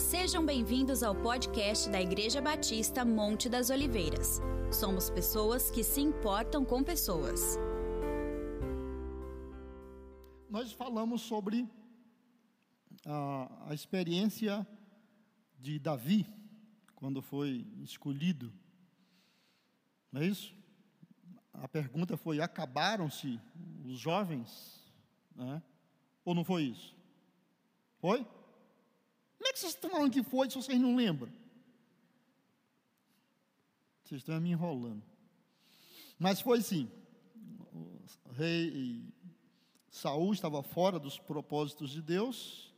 Sejam bem-vindos ao podcast da Igreja Batista Monte das Oliveiras. Somos pessoas que se importam com pessoas. Nós falamos sobre a, a experiência de Davi, quando foi escolhido. Não é isso? A pergunta foi: acabaram-se os jovens? Né? Ou não foi isso? Foi? Como é que vocês estão falando que foi se vocês não lembram? Vocês estão me enrolando. Mas foi sim. O rei Saul estava fora dos propósitos de Deus.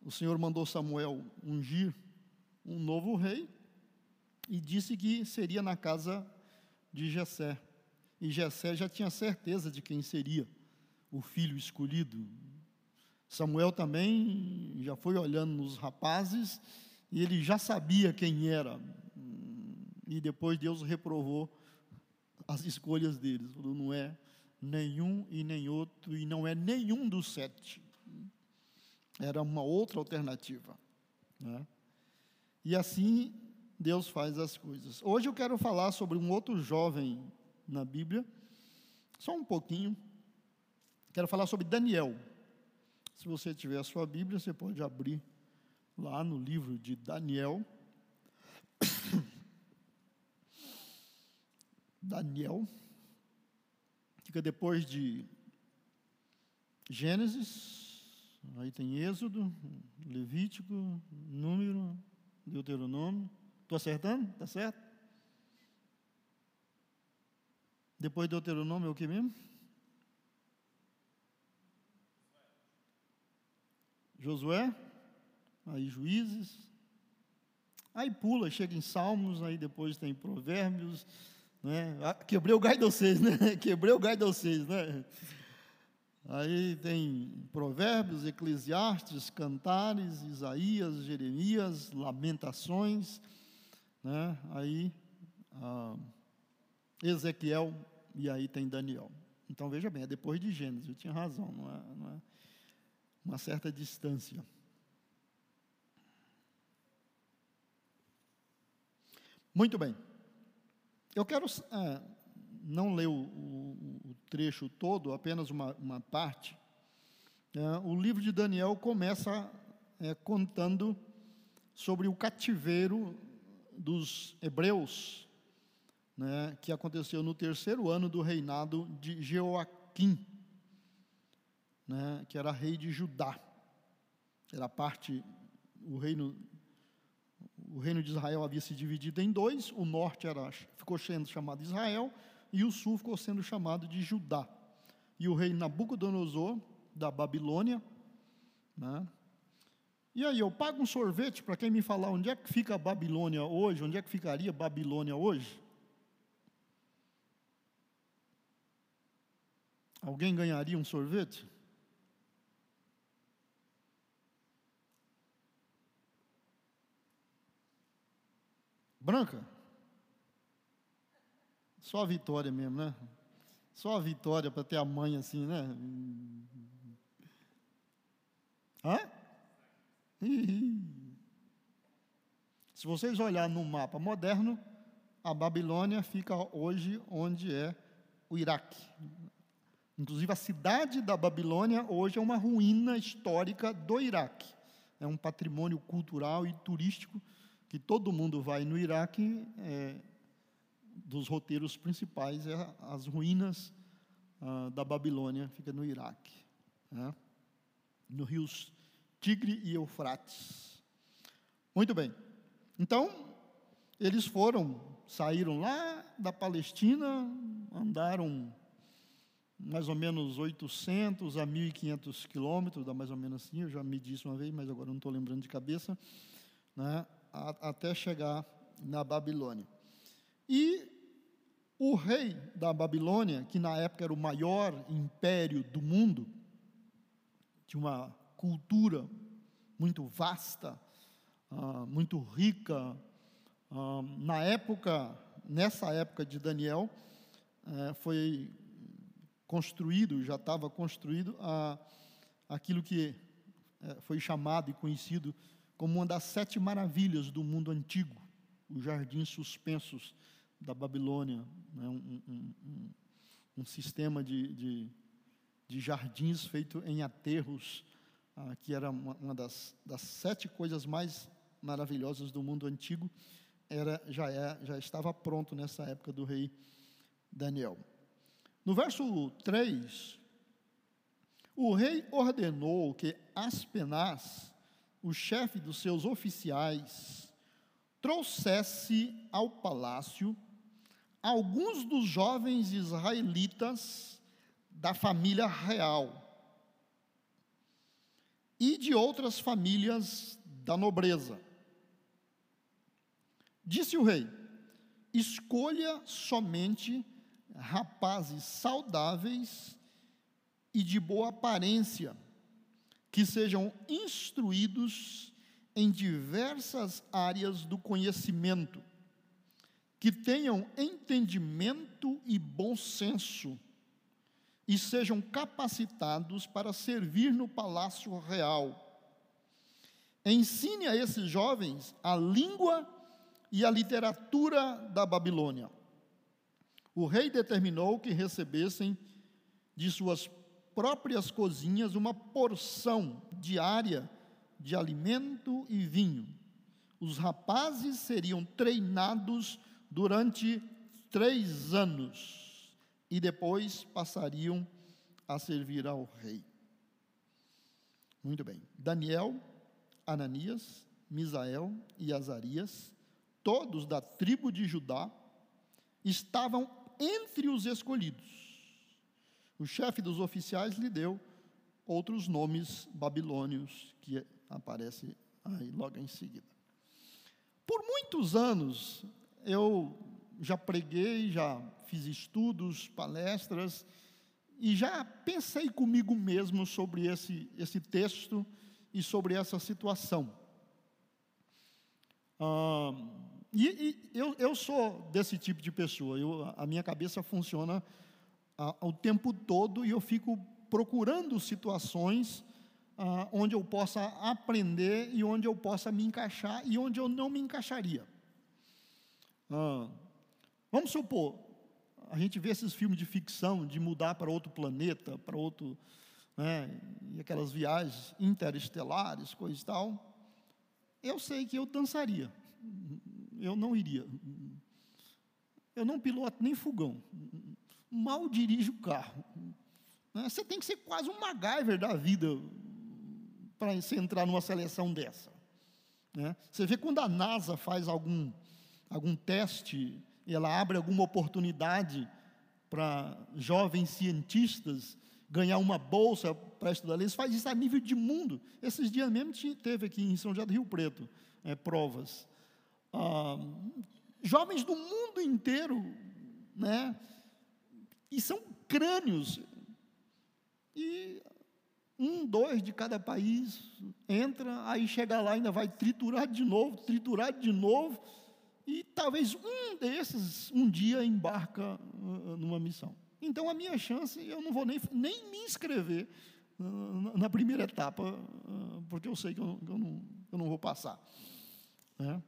O Senhor mandou Samuel ungir um novo rei e disse que seria na casa de Jessé. E Jessé já tinha certeza de quem seria o filho escolhido. Samuel também já foi olhando nos rapazes e ele já sabia quem era. E depois Deus reprovou as escolhas deles. Falou, não é nenhum e nem outro, e não é nenhum dos sete. Era uma outra alternativa. Né? E assim Deus faz as coisas. Hoje eu quero falar sobre um outro jovem na Bíblia, só um pouquinho. Quero falar sobre Daniel. Se você tiver a sua Bíblia, você pode abrir lá no livro de Daniel. Daniel. Fica depois de Gênesis, aí tem Êxodo, Levítico, Número, Deuteronômio. Estou acertando? Está certo? Depois do Deuteronômio é o que mesmo? Josué, aí Juízes, aí pula, chega em Salmos, aí depois tem Provérbios, né? Ah, quebrei o gai de vocês, né? Quebrei o gai de vocês, né? Aí tem Provérbios, Eclesiastes, Cantares, Isaías, Jeremias, Lamentações, né? aí ah, Ezequiel e aí tem Daniel. Então veja bem, é depois de Gênesis, eu tinha razão, não é, não é uma certa distância. Muito bem, eu quero é, não ler o, o, o, trecho todo, apenas uma, uma parte. É, o livro de Daniel começa é, contando sobre o cativeiro dos hebreus, né, que aconteceu no terceiro ano do reinado de Jeoaquim, né, que era rei de Judá. Era parte, o reino, o reino de Israel havia se dividido em dois, o norte era, ficou sendo chamado Israel, e o sul ficou sendo chamado de Judá. E o rei Nabucodonosor, da Babilônia, né, e aí, eu pago um sorvete para quem me falar onde é que fica a Babilônia hoje, onde é que ficaria Babilônia hoje? Alguém ganharia um sorvete? Branca? Só a vitória mesmo, né? Só a vitória para ter a mãe assim, né? Hã? Se vocês olharem no mapa moderno, a Babilônia fica hoje onde é o Iraque. Inclusive, a cidade da Babilônia hoje é uma ruína histórica do Iraque. É um patrimônio cultural e turístico que todo mundo vai no Iraque. É, dos roteiros principais é as ruínas ah, da Babilônia, fica no Iraque. Né? No rios Tigre e Eufrates. Muito bem. Então, eles foram, saíram lá da Palestina, andaram mais ou menos 800 a 1.500 quilômetros, dá mais ou menos assim, eu já medi isso uma vez, mas agora não estou lembrando de cabeça, né, até chegar na Babilônia. E o rei da Babilônia, que na época era o maior império do mundo, tinha uma cultura muito vasta, uh, muito rica. Uh, na época, nessa época de Daniel, uh, foi construído, já estava construído a, aquilo que eh, foi chamado e conhecido como uma das sete maravilhas do mundo antigo, os jardins suspensos da Babilônia, né? um, um, um, um, sistema de, de, de, jardins feito em aterros, ah, que era uma, uma das, das, sete coisas mais maravilhosas do mundo antigo, era, já, é, já estava pronto nessa época do rei Daniel. No verso 3, o rei ordenou que Aspenaz, o chefe dos seus oficiais, trouxesse ao palácio alguns dos jovens israelitas da família real e de outras famílias da nobreza. Disse o rei: escolha somente rapazes saudáveis e de boa aparência, que sejam instruídos em diversas áreas do conhecimento, que tenham entendimento e bom senso, e sejam capacitados para servir no palácio real. Ensine a esses jovens a língua e a literatura da Babilônia. O rei determinou que recebessem de suas próprias cozinhas uma porção diária de alimento e vinho. Os rapazes seriam treinados durante três anos e depois passariam a servir ao rei. Muito bem. Daniel, Ananias, Misael e Azarias, todos da tribo de Judá, estavam entre os escolhidos. O chefe dos oficiais lhe deu outros nomes babilônios que aparece aí logo em seguida. Por muitos anos eu já preguei, já fiz estudos, palestras e já pensei comigo mesmo sobre esse, esse texto e sobre essa situação. Ah, e, e eu, eu, sou desse tipo de pessoa, eu, a minha cabeça funciona o tempo todo e eu fico procurando situações ah, onde eu possa aprender e onde eu possa me encaixar e onde eu não me encaixaria. Ah, vamos supor, a gente vê esses filmes de ficção, de mudar para outro planeta, para outro. Né, e aquelas viagens interestelares, coisa e tal. Eu sei que eu dançaria, eu não iria. Eu não piloto nem fogão, mal dirige o carro. Né? Você tem que ser quase um MacGyver da vida para entrar numa seleção dessa. Né? Você vê quando a NASA faz algum, algum teste, ela abre alguma oportunidade para jovens cientistas ganhar uma bolsa para estudar, eles fazem isso a nível de mundo. Esses dias mesmo teve aqui em São José do Rio Preto é, provas. Ah, jovens do mundo inteiro, né, e são crânios. E um, dois de cada país entra, aí chega lá, ainda vai triturar de novo, triturar de novo, e talvez um desses um dia embarca uh, numa missão. Então a minha chance, eu não vou nem, nem me inscrever uh, na primeira etapa, uh, porque eu sei que eu, eu, não, eu não vou passar. Né?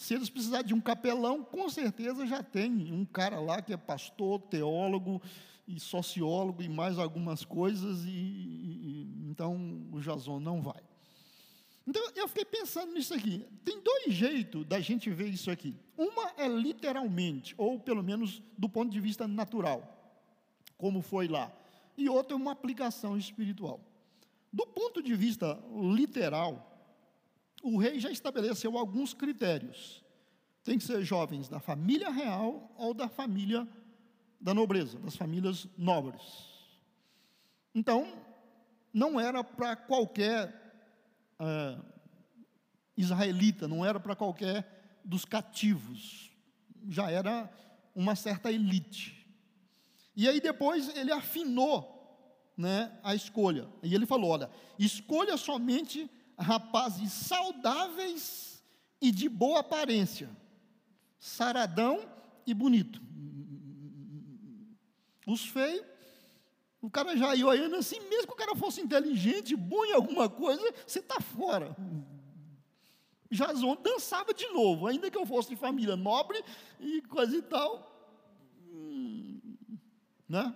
Se eles precisarem de um capelão, com certeza já tem um cara lá que é pastor, teólogo e sociólogo e mais algumas coisas, e, e então o Jason não vai. Então eu fiquei pensando nisso aqui. Tem dois jeitos da gente ver isso aqui. Uma é literalmente, ou pelo menos do ponto de vista natural, como foi lá. E outra é uma aplicação espiritual. Do ponto de vista literal, o rei já estabeleceu alguns critérios. Tem que ser jovens da família real ou da família da nobreza, das famílias nobres. Então, não era para qualquer é, israelita, não era para qualquer dos cativos, já era uma certa elite. E aí depois ele afinou né, a escolha. E ele falou: olha, escolha somente rapazes saudáveis e de boa aparência, saradão e bonito. Os feios, o cara já ia olhando assim, mesmo que o cara fosse inteligente, bom em alguma coisa, você está fora. Jason dançava de novo, ainda que eu fosse de família nobre e coisa e tal. Hum, né?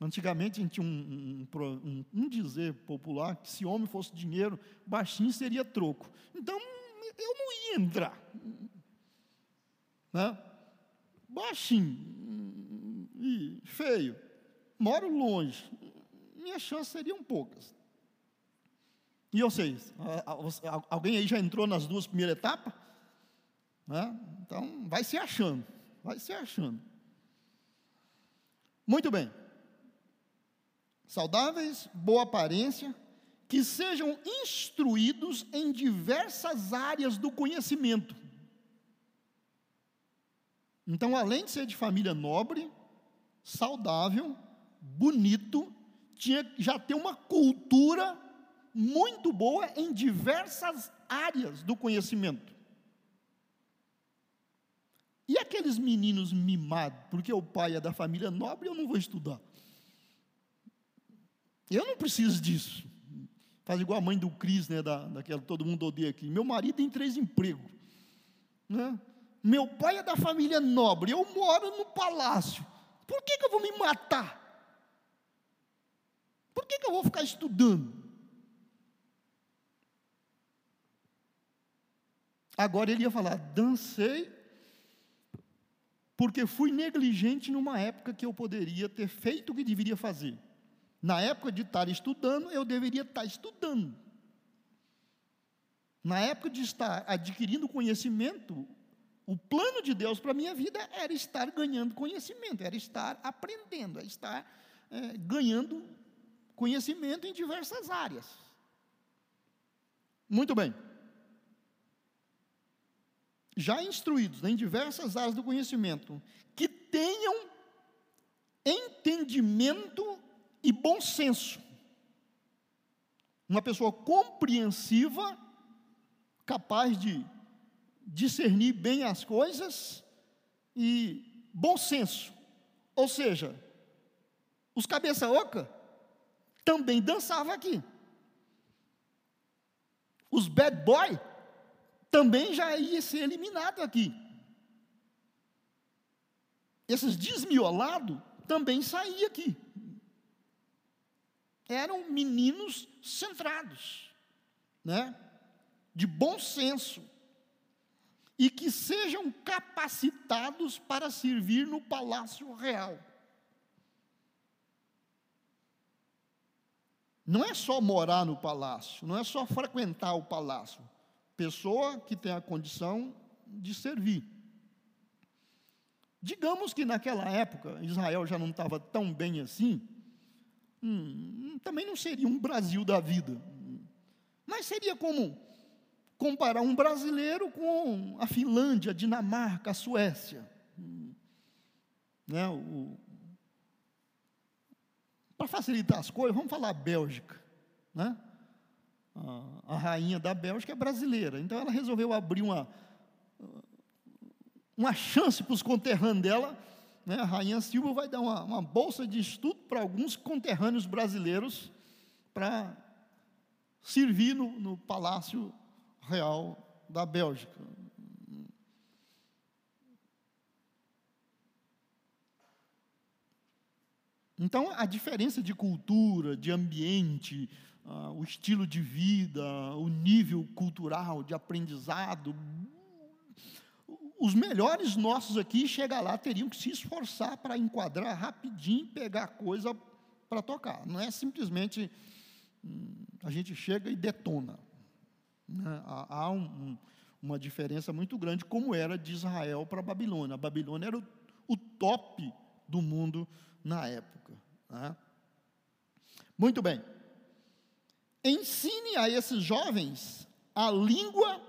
Antigamente a gente tinha um, um, um, um, dizer popular que se homem fosse dinheiro, baixinho seria troco. Então eu não ia entrar. Né? Baixinho e feio, moro longe, minhas chances seriam poucas. E vocês? Alguém aí já entrou nas duas primeiras etapas? Né? Então, vai se achando, vai se achando. Muito bem. Saudáveis, boa aparência, que sejam instruídos em diversas áreas do conhecimento. Então, além de ser de família nobre, saudável, bonito, tinha já ter uma cultura muito boa em diversas áreas do conhecimento. E aqueles meninos mimados, porque o pai é da família nobre, eu não vou estudar. Eu não preciso disso. Faz igual a mãe do Cris, né, da, daquela todo mundo odeia aqui. Meu marido tem três empregos. Né? Meu pai é da família nobre, eu moro no palácio. Por que, que eu vou me matar? Por que, que eu vou ficar estudando? Agora ele ia falar: dancei, porque fui negligente numa época que eu poderia ter feito o que deveria fazer. Na época de estar estudando, eu deveria estar estudando. Na época de estar adquirindo conhecimento, o plano de Deus para a minha vida era estar ganhando conhecimento, era estar aprendendo, era estar é, ganhando conhecimento em diversas áreas. Muito bem já instruídos em diversas áreas do conhecimento, que tenham entendimento e bom senso. Uma pessoa compreensiva, capaz de discernir bem as coisas e bom senso. Ou seja, os cabeça oca também dançavam aqui. Os bad boy também já ia ser eliminado aqui. Esses desmiolados também saíam aqui. Eram meninos centrados, né? de bom senso, e que sejam capacitados para servir no palácio real. Não é só morar no palácio, não é só frequentar o palácio pessoa que tem a condição de servir. Digamos que naquela época Israel já não estava tão bem assim, hum, também não seria um Brasil da vida, mas seria como comparar um brasileiro com a Finlândia, a Dinamarca, a Suécia. Né, Para facilitar as coisas, vamos falar Bélgica. Né? a, rainha da Bélgica é brasileira. Então ela resolveu abrir uma, uma chance para os conterrâneos dela. Né? A rainha Silva vai dar uma, uma bolsa de estudo para alguns conterrâneos brasileiros para servir no, no Palácio Real da Bélgica. Então, a diferença de cultura, de ambiente, uh, o estilo de vida, o nível cultural de aprendizado. Os melhores nossos aqui, chega lá, teriam que se esforçar para enquadrar rapidinho, pegar coisa para tocar. Não é simplesmente hum, a gente chega e detona. Né? Há, há um, um, uma diferença muito grande, como era de Israel para a Babilônia. A Babilônia era o, o top do mundo na época. Né? Muito bem. Ensine a esses jovens a língua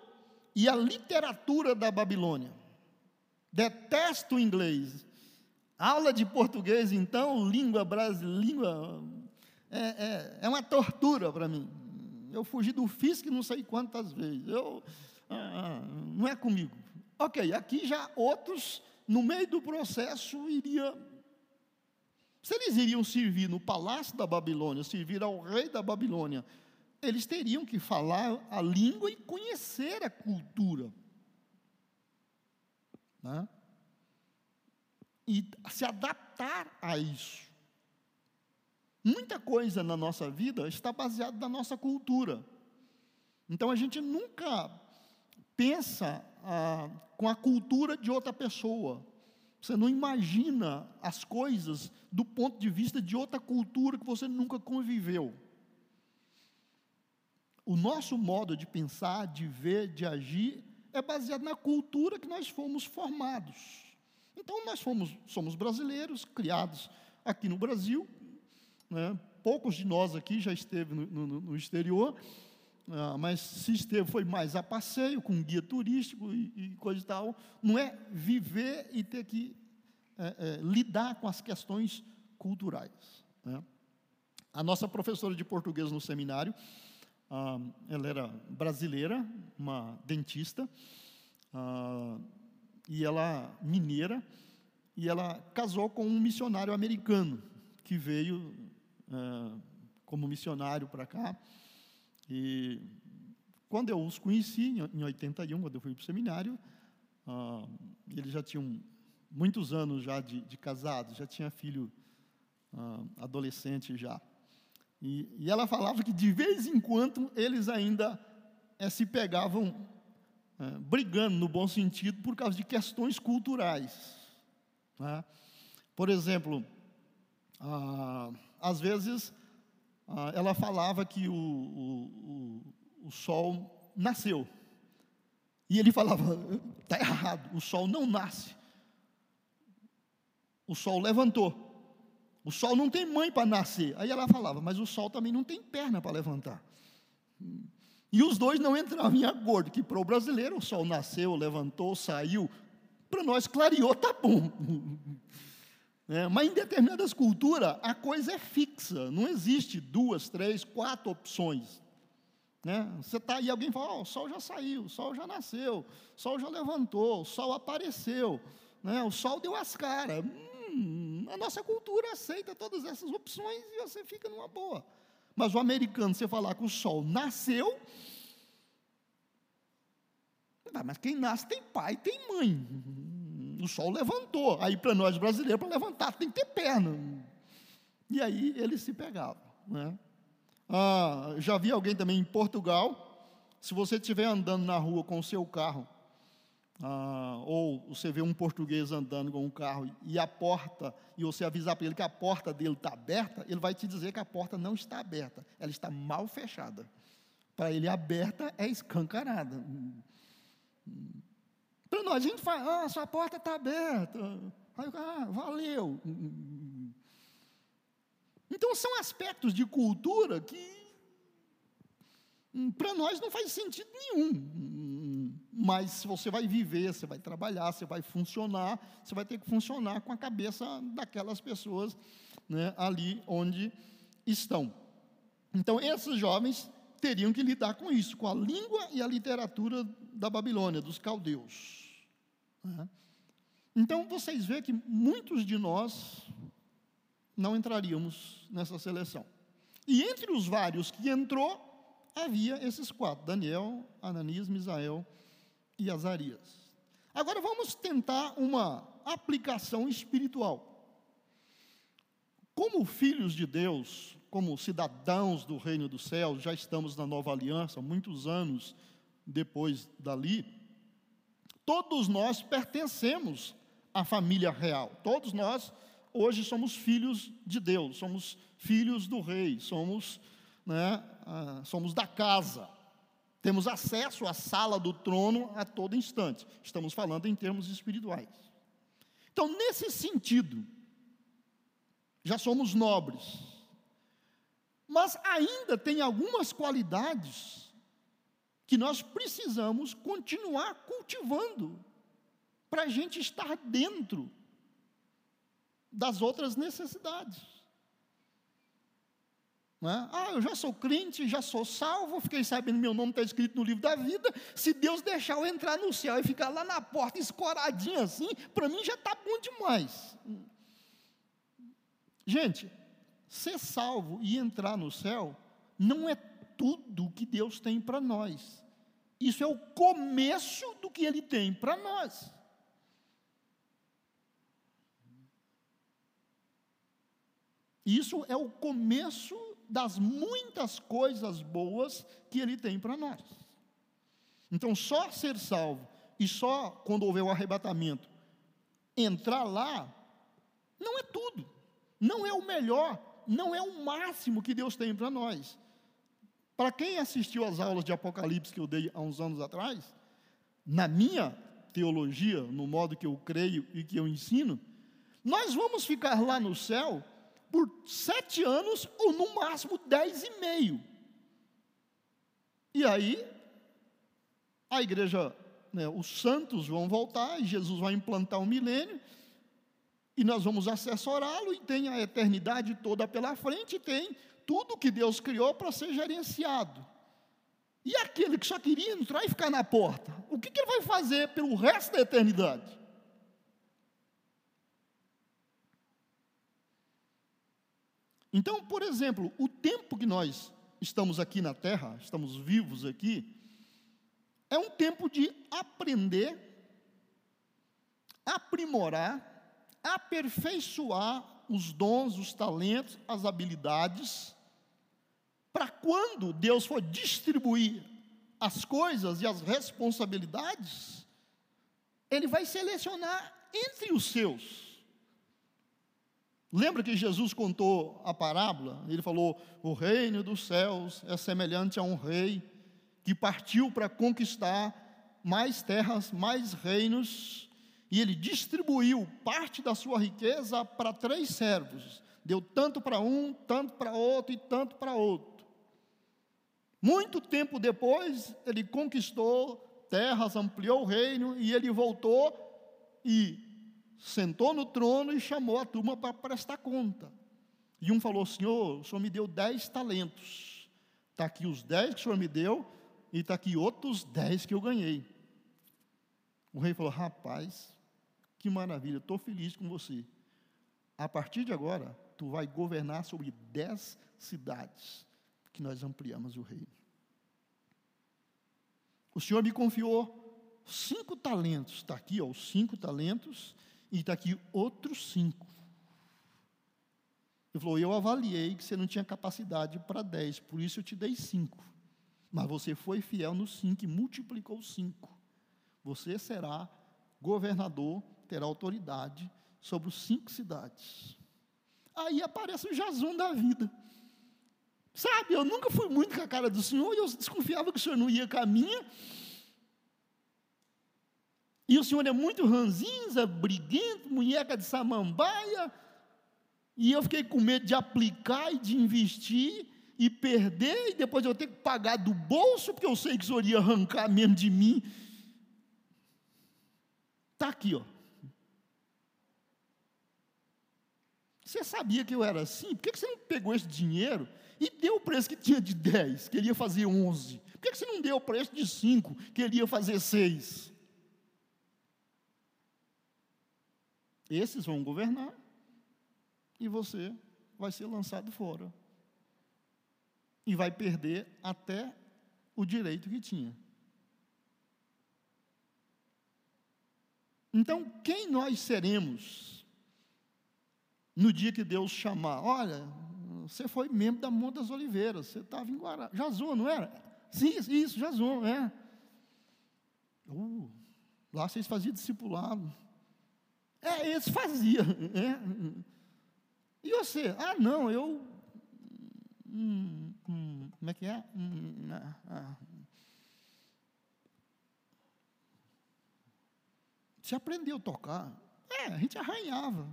e a literatura da Babilônia. Detesto o inglês. Aula de português, então, língua brasileira, língua. É, é, é uma tortura para mim. Eu fugi do FISC não sei quantas vezes. Eu, ah, não é comigo. Ok, aqui já outros, no meio do processo, iria. Se eles iriam servir no palácio da Babilônia, servir ao rei da Babilônia, eles teriam que falar a língua e conhecer a cultura. Né? E se adaptar a isso. Muita coisa na nossa vida está baseada na nossa cultura. Então a gente nunca pensa ah, com a cultura de outra pessoa. Você não imagina as coisas do ponto de vista de outra cultura que você nunca conviveu. O nosso modo de pensar, de ver, de agir é baseado na cultura que nós fomos formados. Então nós fomos, somos brasileiros, criados aqui no Brasil, né? poucos de nós aqui já esteve no, no, no exterior, ah, mas se esteve foi mais a passeio, com guia turístico e, e coisa e tal. Não é viver e ter que é, é, lidar com as questões culturais. Né? A nossa professora de português no seminário, ah, ela era brasileira, uma dentista, ah, e ela mineira, e ela casou com um missionário americano que veio ah, como missionário para cá. E quando eu os conheci, em 81, quando eu fui para o seminário, ah, eles já tinham muitos anos já de, de casados, já tinha filho ah, adolescente já. E, e, ela falava que de vez em quando eles ainda é, se pegavam é, brigando no bom sentido por causa de questões culturais. Né? Por exemplo, ah, às vezes ah, ela falava que o, o, o, o sol nasceu. E ele falava: está errado, o sol não nasce. O sol levantou. O sol não tem mãe para nascer. Aí ela falava, mas o sol também não tem perna para levantar. E os dois não entravam em acordo, que para o brasileiro o sol nasceu, levantou, saiu. Para nós clareou, tá bom. É, mas em determinadas culturas a coisa é fixa, não existe duas, três, quatro opções. Né? Você está aí, alguém fala: oh, o sol já saiu, o sol já nasceu, o sol já levantou, o sol apareceu, né? o sol deu as caras. Hum, a nossa cultura aceita todas essas opções e você fica numa boa. Mas o americano, você falar que o sol nasceu, mas quem nasce tem pai, tem mãe. O sol levantou. Aí para nós brasileiros, para levantar tem que ter perna. E aí eles se pegavam. Né? Ah, já vi alguém também em Portugal. Se você estiver andando na rua com o seu carro, ah, ou você vê um português andando com um carro e a porta, e você avisar para ele que a porta dele está aberta, ele vai te dizer que a porta não está aberta, ela está mal fechada. Para ele, aberta é escancarada. Para nós, a gente fala, ah, sua porta está aberta. Aí, ah, valeu. Então, são aspectos de cultura que hum, para nós não faz sentido nenhum mas se você vai viver, você vai trabalhar, você vai funcionar, você vai ter que funcionar com a cabeça daquelas pessoas né, ali onde estão. Então, esses jovens teriam que lidar com isso, com a língua e a literatura da Babilônia, dos caldeus. Né? Então, vocês veem que muitos de nós não entraríamos nessa seleção. E entre os vários que entrou, havia esses quatro: Daniel, Ananias, Misael e Azarias. Agora vamos tentar uma aplicação espiritual. Como filhos de Deus, como cidadãos do reino dos céus, já estamos na nova aliança, muitos anos depois dali, todos nós pertencemos à família real. Todos nós hoje somos filhos de Deus, somos filhos do rei, somos, né, ah, somos da casa. Temos acesso à sala do trono a todo instante. Estamos falando em termos espirituais. Então, nesse sentido, já somos nobres. Mas ainda tem algumas qualidades que nós precisamos continuar cultivando para a gente estar dentro das outras necessidades. Né? Ah, eu já sou crente, já sou salvo, fiquei sabendo meu nome está escrito no livro da vida. Se Deus deixar eu entrar no céu e ficar lá na porta escoradinho assim, para mim já está bom demais. Gente, ser salvo e entrar no céu não é tudo que Deus tem para nós. Isso é o começo do que Ele tem para nós. Isso é o começo das muitas coisas boas que Ele tem para nós. Então, só ser salvo e só quando houver o arrebatamento entrar lá, não é tudo, não é o melhor, não é o máximo que Deus tem para nós. Para quem assistiu às aulas de Apocalipse que eu dei há uns anos atrás, na minha teologia, no modo que eu creio e que eu ensino, nós vamos ficar lá no céu por sete anos ou no máximo dez e meio. E aí, a igreja, né, os santos vão voltar, e Jesus vai implantar o um milênio, e nós vamos assessorá-lo, e tem a eternidade toda pela frente, tem tudo que Deus criou para ser gerenciado. E aquele que só queria entrar e ficar na porta, o que, que ele vai fazer pelo resto da eternidade? Então, por exemplo, o tempo que nós estamos aqui na Terra, estamos vivos aqui, é um tempo de aprender, aprimorar, aperfeiçoar os dons, os talentos, as habilidades, para quando Deus for distribuir as coisas e as responsabilidades, Ele vai selecionar entre os seus. Lembra que Jesus contou a parábola? Ele falou: O reino dos céus é semelhante a um rei que partiu para conquistar mais terras, mais reinos, e ele distribuiu parte da sua riqueza para três servos. Deu tanto para um, tanto para outro e tanto para outro. Muito tempo depois, ele conquistou terras, ampliou o reino e ele voltou e sentou no trono e chamou a turma para prestar conta. E um falou: Senhor, o Senhor me deu dez talentos. Está aqui os dez que o Senhor me deu, e está aqui outros dez que eu ganhei. O rei falou: Rapaz, que maravilha, estou feliz com você. A partir de agora, tu vai governar sobre dez cidades que nós ampliamos o reino. O Senhor me confiou cinco talentos, está aqui, ó, os cinco talentos, e está aqui outros cinco. Ele falou: Eu avaliei que você não tinha capacidade para dez, por isso eu te dei cinco. Mas você foi fiel no cinco e multiplicou cinco. Você será governador, terá autoridade sobre os cinco cidades. Aí aparece o Jason da vida. Sabe, eu nunca fui muito com a cara do Senhor e eu desconfiava que o Senhor não ia com a minha. E o senhor é muito ranzinza, briguento, munheca de samambaia. E eu fiquei com medo de aplicar e de investir e perder, e depois eu ter que pagar do bolso, porque eu sei que o senhor ia arrancar mesmo de mim. Está aqui, ó. Você sabia que eu era assim? Por que você não pegou esse dinheiro e deu o preço que tinha de 10, que ele ia fazer 11? Por que você não deu o preço de 5, que ele ia fazer 6? Esses vão governar e você vai ser lançado fora. E vai perder até o direito que tinha. Então, quem nós seremos no dia que Deus chamar? Olha, você foi membro da Monte das Oliveiras, você estava em Guará. Jazon, não era? Sim, isso, Jazon, é. Uh, lá vocês faziam discipulado. É, eles faziam. É. E você? Ah, não, eu. Hum, hum, como é que é? Hum, ah, ah. Você aprendeu a tocar? É, a gente arranhava.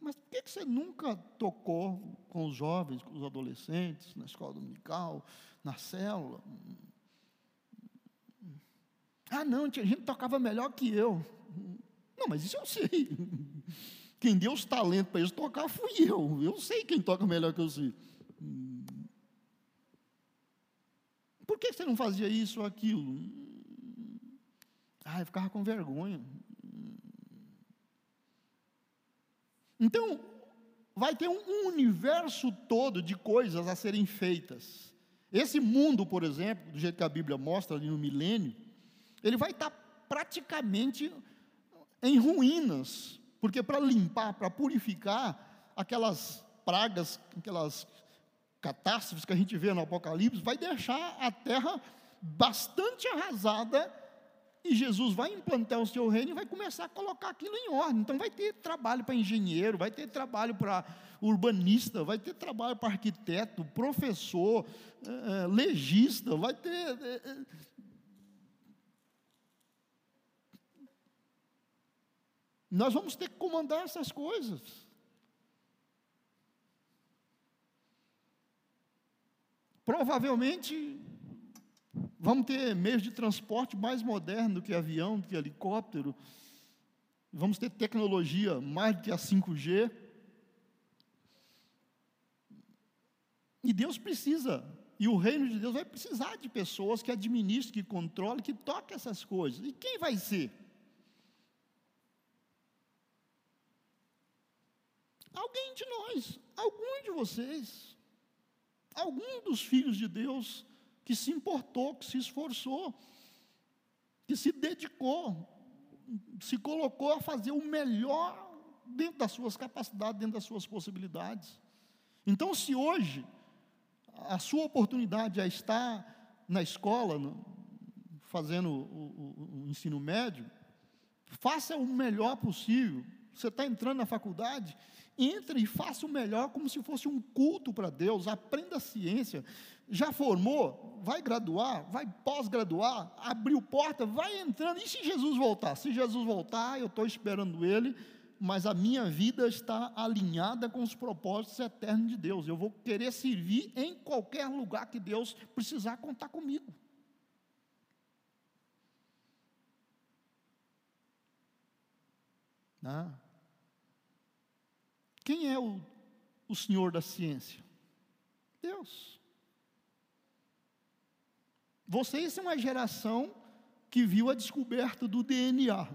Mas por que você nunca tocou com os jovens, com os adolescentes, na escola dominical, na célula? Ah, não, tinha gente que tocava melhor que eu. Não, mas isso eu sei. Quem deu os talentos para eles tocar fui eu. Eu sei quem toca melhor que eu sei. Por que você não fazia isso ou aquilo? Ah, eu ficava com vergonha. Então, vai ter um universo todo de coisas a serem feitas. Esse mundo, por exemplo, do jeito que a Bíblia mostra ali no milênio, ele vai estar praticamente em ruínas, porque para limpar, para purificar aquelas pragas, aquelas catástrofes que a gente vê no Apocalipse, vai deixar a terra bastante arrasada e Jesus vai implantar o seu reino e vai começar a colocar aquilo em ordem. Então vai ter trabalho para engenheiro, vai ter trabalho para urbanista, vai ter trabalho para arquiteto, professor, eh, legista, vai ter. Eh, eh, nós vamos ter que comandar essas coisas. Provavelmente Vamos ter meios de transporte mais moderno do que avião, do que helicóptero. Vamos ter tecnologia mais do que a 5G. E Deus precisa, e o reino de Deus vai precisar de pessoas que administrem, que controlem, que toquem essas coisas. E quem vai ser? Alguém de nós, algum de vocês, algum dos filhos de Deus que se importou, que se esforçou, que se dedicou, se colocou a fazer o melhor dentro das suas capacidades, dentro das suas possibilidades. Então, se hoje a sua oportunidade é estar na escola, fazendo o, o, o ensino médio, faça o melhor possível. Você está entrando na faculdade, entre e faça o melhor como se fosse um culto para Deus, aprenda a ciência, já formou, vai graduar, vai pós-graduar, abriu porta, vai entrando. E se Jesus voltar? Se Jesus voltar, eu estou esperando ele, mas a minha vida está alinhada com os propósitos eternos de Deus. Eu vou querer servir em qualquer lugar que Deus precisar contar comigo. Ah. Quem é o, o Senhor da ciência? Deus. Vocês são a geração que viu a descoberta do DNA.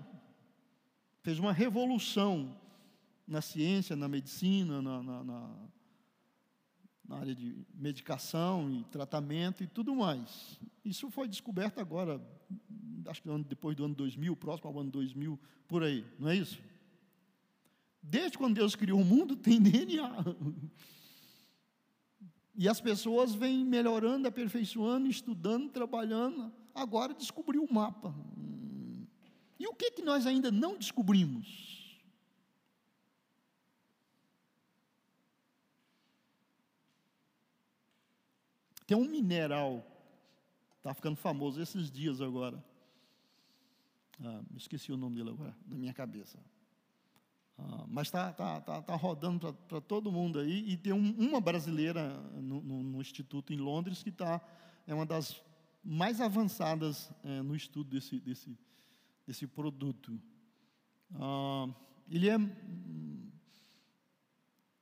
Fez uma revolução na ciência, na medicina, na, na, na, na área de medicação e tratamento e tudo mais. Isso foi descoberto agora, acho que depois do ano 2000, próximo ao ano 2000, por aí, não é isso? Desde quando Deus criou o mundo, tem DNA. E as pessoas vêm melhorando, aperfeiçoando, estudando, trabalhando. Agora descobriu o mapa. E o que, que nós ainda não descobrimos? Tem um mineral, está ficando famoso esses dias agora. Ah, esqueci o nome dele agora, na minha cabeça. Ah, mas está tá, tá, tá rodando para todo mundo aí. E tem um, uma brasileira no, no, no, Instituto em Londres que tá, é uma das mais avançadas é, no estudo desse, desse, desse produto. Ah, ele é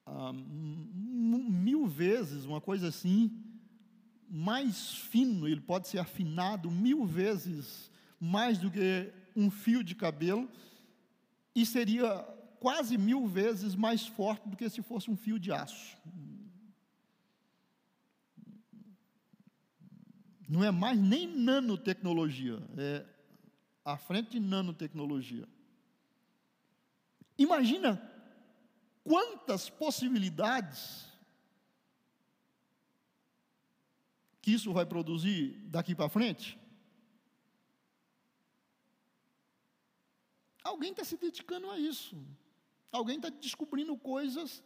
ah, mil vezes, uma coisa assim, mais fino, ele pode ser afinado mil vezes mais do que um fio de cabelo, e seria quase mil vezes mais forte do que se fosse um fio de aço. Não é mais nem nanotecnologia, é à frente de nanotecnologia. Imagina quantas possibilidades que isso vai produzir daqui para frente. Alguém está se dedicando a isso. Alguém está descobrindo coisas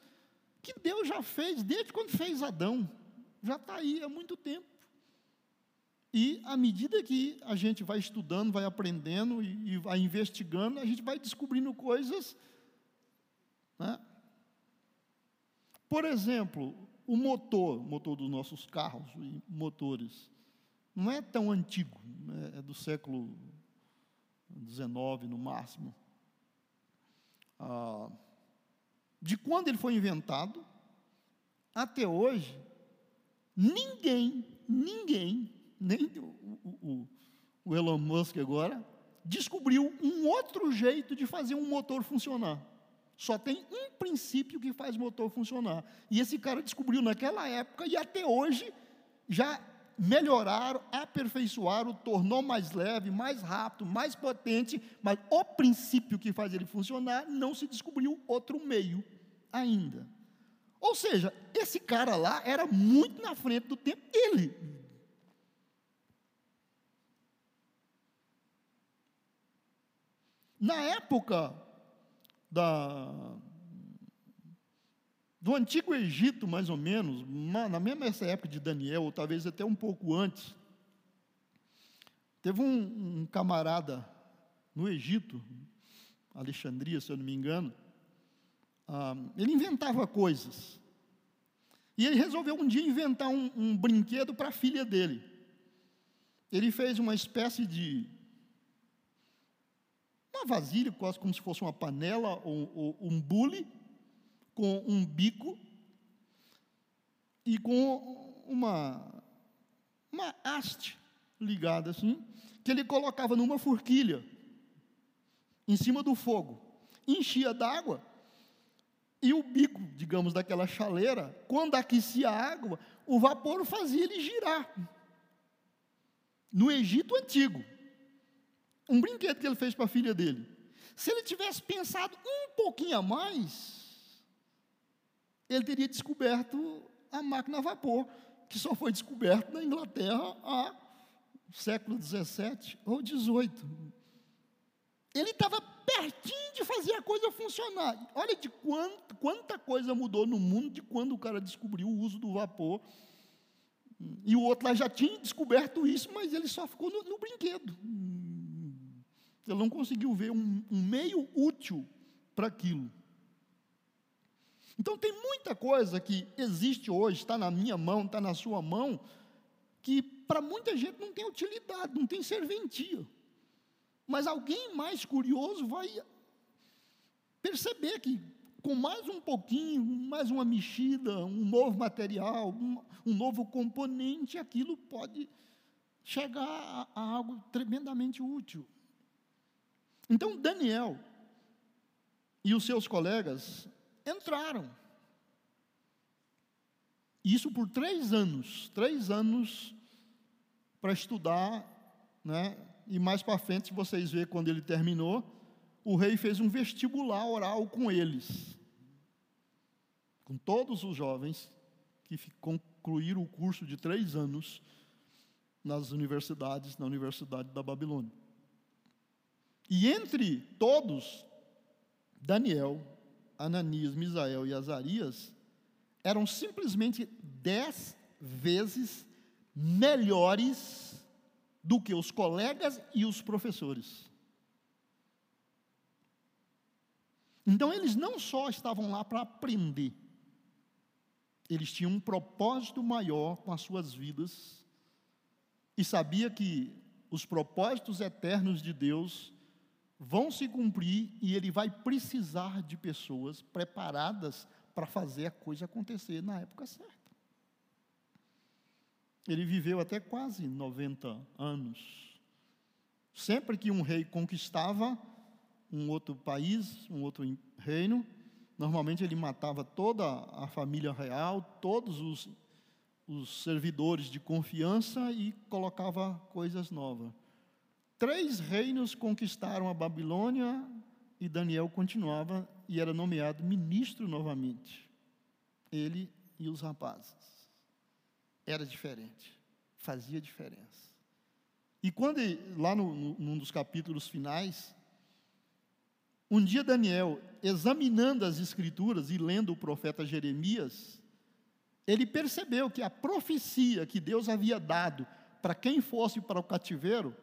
que Deus já fez desde quando fez Adão. Já está aí há muito tempo. E à medida que a gente vai estudando, vai aprendendo e, e vai investigando, a gente vai descobrindo coisas. Né? Por exemplo, o motor, o motor dos nossos carros e motores, não é tão antigo, né? é do século XIX no máximo ah, de quando ele foi inventado até hoje, ninguém, ninguém, nem o, o, o Elon Musk agora, descobriu um outro jeito de fazer um motor funcionar. Só tem um princípio que faz motor funcionar. E esse cara descobriu naquela época e até hoje já melhoraram, aperfeiçoaram, tornou mais leve, mais rápido, mais potente, mas o princípio que faz ele funcionar não se descobriu outro meio ainda. Ou seja, esse cara lá era muito na frente do tempo dele. Na época da, do Antigo Egito, mais ou menos, na mesma essa época de Daniel, ou talvez até um pouco antes, teve um, um camarada no Egito, Alexandria, se eu não me engano, ah, ele inventava coisas. E ele resolveu um dia inventar um, um brinquedo para a filha dele. Ele fez uma espécie de uma vasilha, quase como se fosse uma panela ou, ou um bule, com um bico e com uma, uma haste ligada assim, que ele colocava numa forquilha, em cima do fogo, enchia d'água, e o bico, digamos, daquela chaleira, quando aquecia a água, o vapor fazia ele girar. No Egito Antigo um brinquedo que ele fez para a filha dele. Se ele tivesse pensado um pouquinho a mais, ele teria descoberto a máquina a vapor, que só foi descoberta na Inglaterra há século XVII ou XVIII. Ele estava pertinho de fazer a coisa funcionar. Olha de quanta, quanta coisa mudou no mundo de quando o cara descobriu o uso do vapor. E o outro lá já tinha descoberto isso, mas ele só ficou no, no brinquedo. Ele não conseguiu ver um, um meio útil para aquilo. Então, tem muita coisa que existe hoje, está na minha mão, está na sua mão, que para muita gente não tem utilidade, não tem serventia. Mas alguém mais curioso vai perceber que com mais um pouquinho, mais uma mexida, um novo material, um, um novo componente, aquilo pode chegar a, a algo tremendamente útil. Então Daniel e os seus colegas entraram. Isso por três anos, três anos para estudar, né? E mais para frente, vocês verem quando ele terminou, o rei fez um vestibular oral com eles, com todos os jovens que concluíram o curso de três anos nas universidades, na Universidade da Babilônia. E entre todos, Daniel, Ananias, Misael e Azarias eram simplesmente dez vezes melhores do que os colegas e os professores. Então eles não só estavam lá para aprender, eles tinham um propósito maior com as suas vidas e sabia que os propósitos eternos de Deus vão se cumprir e ele vai precisar de pessoas preparadas para fazer a coisa acontecer na época certa. Ele viveu até quase 90 anos. Sempre que um rei conquistava um outro país, um outro reino, normalmente ele matava toda a família real, todos os, os servidores de confiança e colocava coisas novas. Três reinos conquistaram a Babilônia e Daniel continuava e era nomeado ministro novamente. Ele e os rapazes. Era diferente, fazia diferença. E quando, lá no, no, num dos capítulos finais, um dia Daniel, examinando as escrituras e lendo o profeta Jeremias, ele percebeu que a profecia que Deus havia dado para quem fosse para o cativeiro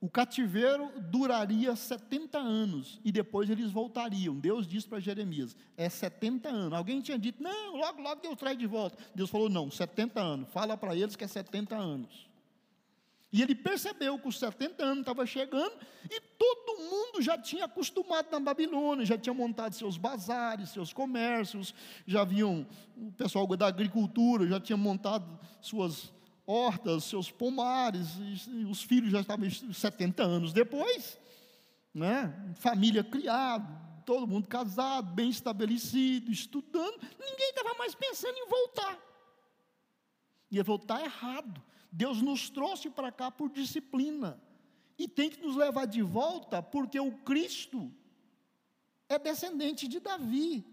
o cativeiro duraria 70 anos e depois eles voltariam. Deus disse para Jeremias: é 70 anos. Alguém tinha dito: não, logo, logo Deus traz de volta. Deus falou: não, 70 anos. Fala para eles que é 70 anos. E ele percebeu que os 70 anos estavam chegando e todo mundo já tinha acostumado na Babilônia, já tinha montado seus bazares, seus comércios, já haviam, o pessoal da agricultura já tinha montado suas hortas, seus pomares, os filhos já estavam 70 anos depois, né? família criada, todo mundo casado, bem estabelecido, estudando, ninguém estava mais pensando em voltar. Ia voltar errado. Deus nos trouxe para cá por disciplina. E tem que nos levar de volta, porque o Cristo é descendente de Davi.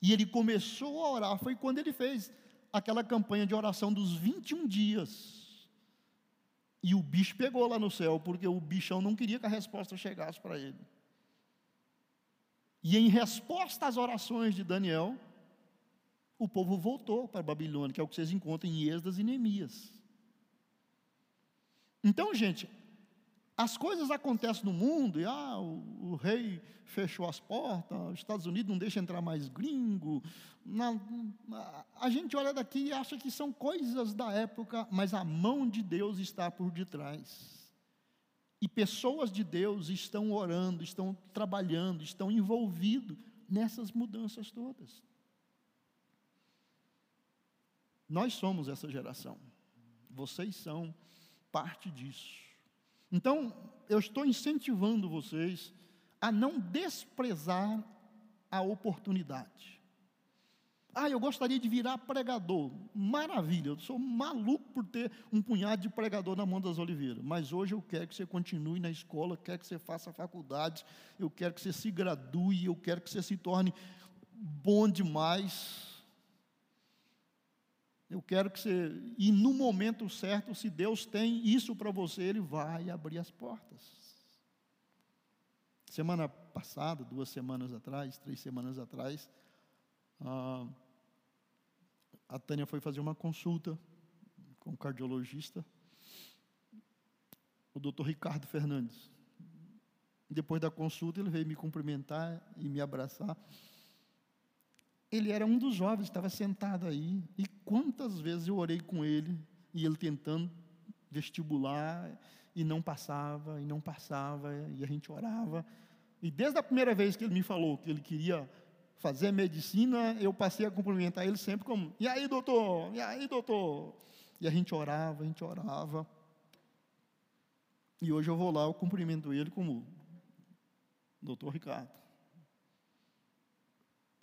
E ele começou a orar, foi quando ele fez aquela campanha de oração dos 21 dias. E o bicho pegou lá no céu, porque o bichão não queria que a resposta chegasse para ele. E em resposta às orações de Daniel, o povo voltou para Babilônia, que é o que vocês encontram em Esdras e Neemias. Então, gente, as coisas acontecem no mundo, e ah, o, o, rei fechou as portas, os Estados Unidos não deixa entrar mais gringo. Na, na, a gente olha daqui e acha que são coisas da época, mas a mão de Deus está por detrás. E pessoas de Deus estão orando, estão trabalhando, estão envolvidos nessas mudanças todas. Nós somos essa geração. Vocês são parte disso. Então, eu estou incentivando vocês a não desprezar a oportunidade. Ah, eu gostaria de virar pregador. Maravilha, eu sou maluco por ter um punhado de pregador na mão das oliveiras. Mas hoje eu quero que você continue na escola, quero que você faça faculdade, eu quero que você se gradue, eu quero que você se torne bom demais eu quero que você, e no momento certo, se Deus tem isso para você, Ele vai abrir as portas. Semana passada, duas semanas atrás, três semanas atrás, a, a Tânia foi fazer uma consulta com o cardiologista, o doutor Ricardo Fernandes. Depois da consulta, ele veio me cumprimentar e me abraçar ele era um dos jovens, estava sentado aí, e quantas vezes eu orei com ele, e ele tentando vestibular, e não passava, e não passava, e a gente orava. E desde a primeira vez que ele me falou que ele queria fazer medicina, eu passei a cumprimentar ele sempre como: e aí, doutor? E aí, doutor? E a gente orava, a gente orava. E hoje eu vou lá, eu cumprimento ele como doutor Ricardo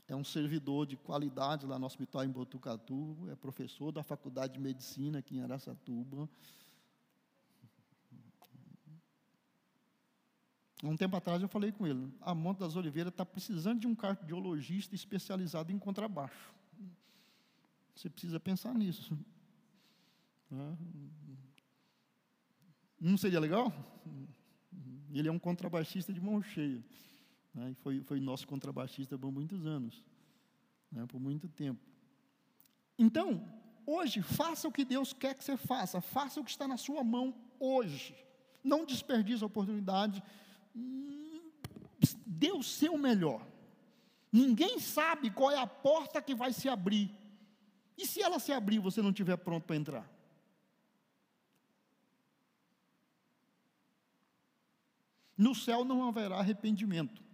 é um servidor de qualidade lá no hospital em Botucatu, é professor da Faculdade de Medicina aqui em Araçatuba. Um tempo atrás eu falei com ele, a Monte das Oliveiras está precisando de um cardiologista especializado em contrabaixo. Você precisa pensar nisso. Né? Não seria legal? Ele é um contrabaixista de mão cheia. Né? E foi, foi nosso contrabaixista por muitos anos, né? por muito tempo. Então, hoje, faça o que Deus quer que você faça, faça o que está na sua mão hoje. Não desperdice a oportunidade. Dê o seu melhor. Ninguém sabe qual é a porta que vai se abrir. E se ela se abrir você não estiver pronto para entrar? No céu não haverá arrependimento.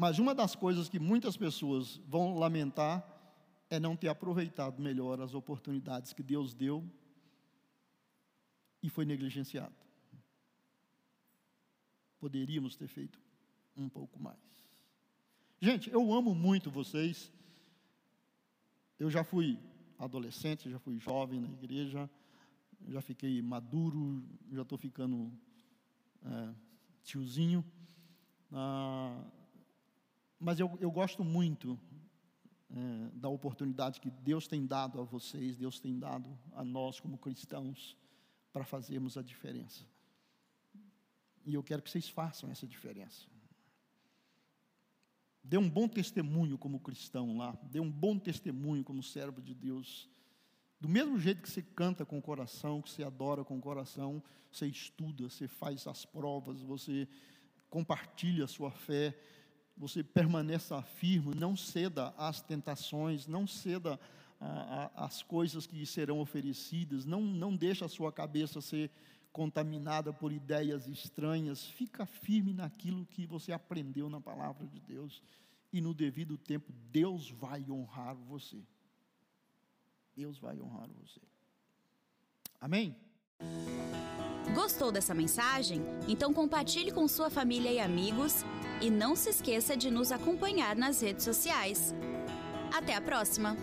Mas uma das coisas que muitas pessoas vão lamentar é não ter aproveitado melhor as oportunidades que Deus deu e foi negligenciado. Poderíamos ter feito um pouco mais. Gente, eu amo muito vocês. Eu já fui adolescente, já fui jovem na igreja, já fiquei maduro, já estou ficando é, tiozinho. Ah, mas eu, eu gosto muito é, da oportunidade que Deus tem dado a vocês, Deus tem dado a nós como cristãos, para fazermos a diferença. E eu quero que vocês façam essa diferença. Dê um bom testemunho como cristão lá, dê um bom testemunho como servo de Deus. Do mesmo jeito que você canta com o coração, que você adora com o coração, você estuda, você faz as provas, você compartilha a sua fé, você permaneça firme, não ceda às tentações, não ceda às coisas que serão oferecidas, não, não deixe a sua cabeça ser contaminada por ideias estranhas, fica firme naquilo que você aprendeu na palavra de Deus, e no devido tempo Deus vai honrar você. Deus vai honrar você. Amém? Gostou dessa mensagem? Então compartilhe com sua família e amigos e não se esqueça de nos acompanhar nas redes sociais. Até a próxima!